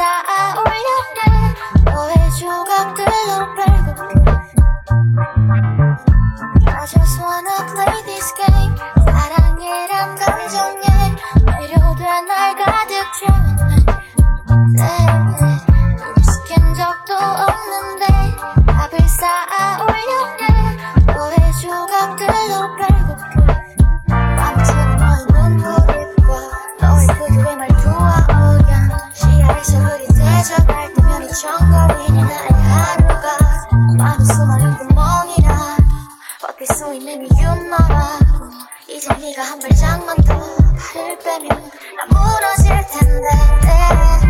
쌓아올려 너의 조각들로 빼고 I'm 사랑이란 감정에 매료된 날 가득 채운 내 익숙한 적도 없는데. 답을 쌓아 너라고 이제 네가 한 발짝만 더 발을 빼면 나 무너질 텐데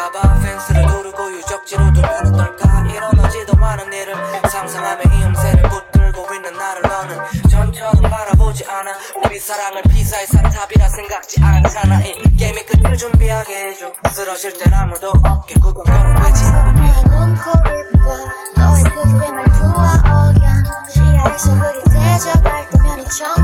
돼버릴까봐 펜스를 누르고 유적지로 두면 어떨까? 일어나지도 않은 일을 상상하며 이 음새를 붙들고 있는 나를 너는 전처럼 바라보지 않아. 우리 사랑을 피사의 산탑이라 생각지 않잖아. 이 게임의 끝을 준비하게 해줘. 쓰러질 땐 아무도 없게 구경 걸어되지. 너의 눈코를 봐 너의 그들의 말투와 억양 시야에서 흐릿해져갈 때면 이 정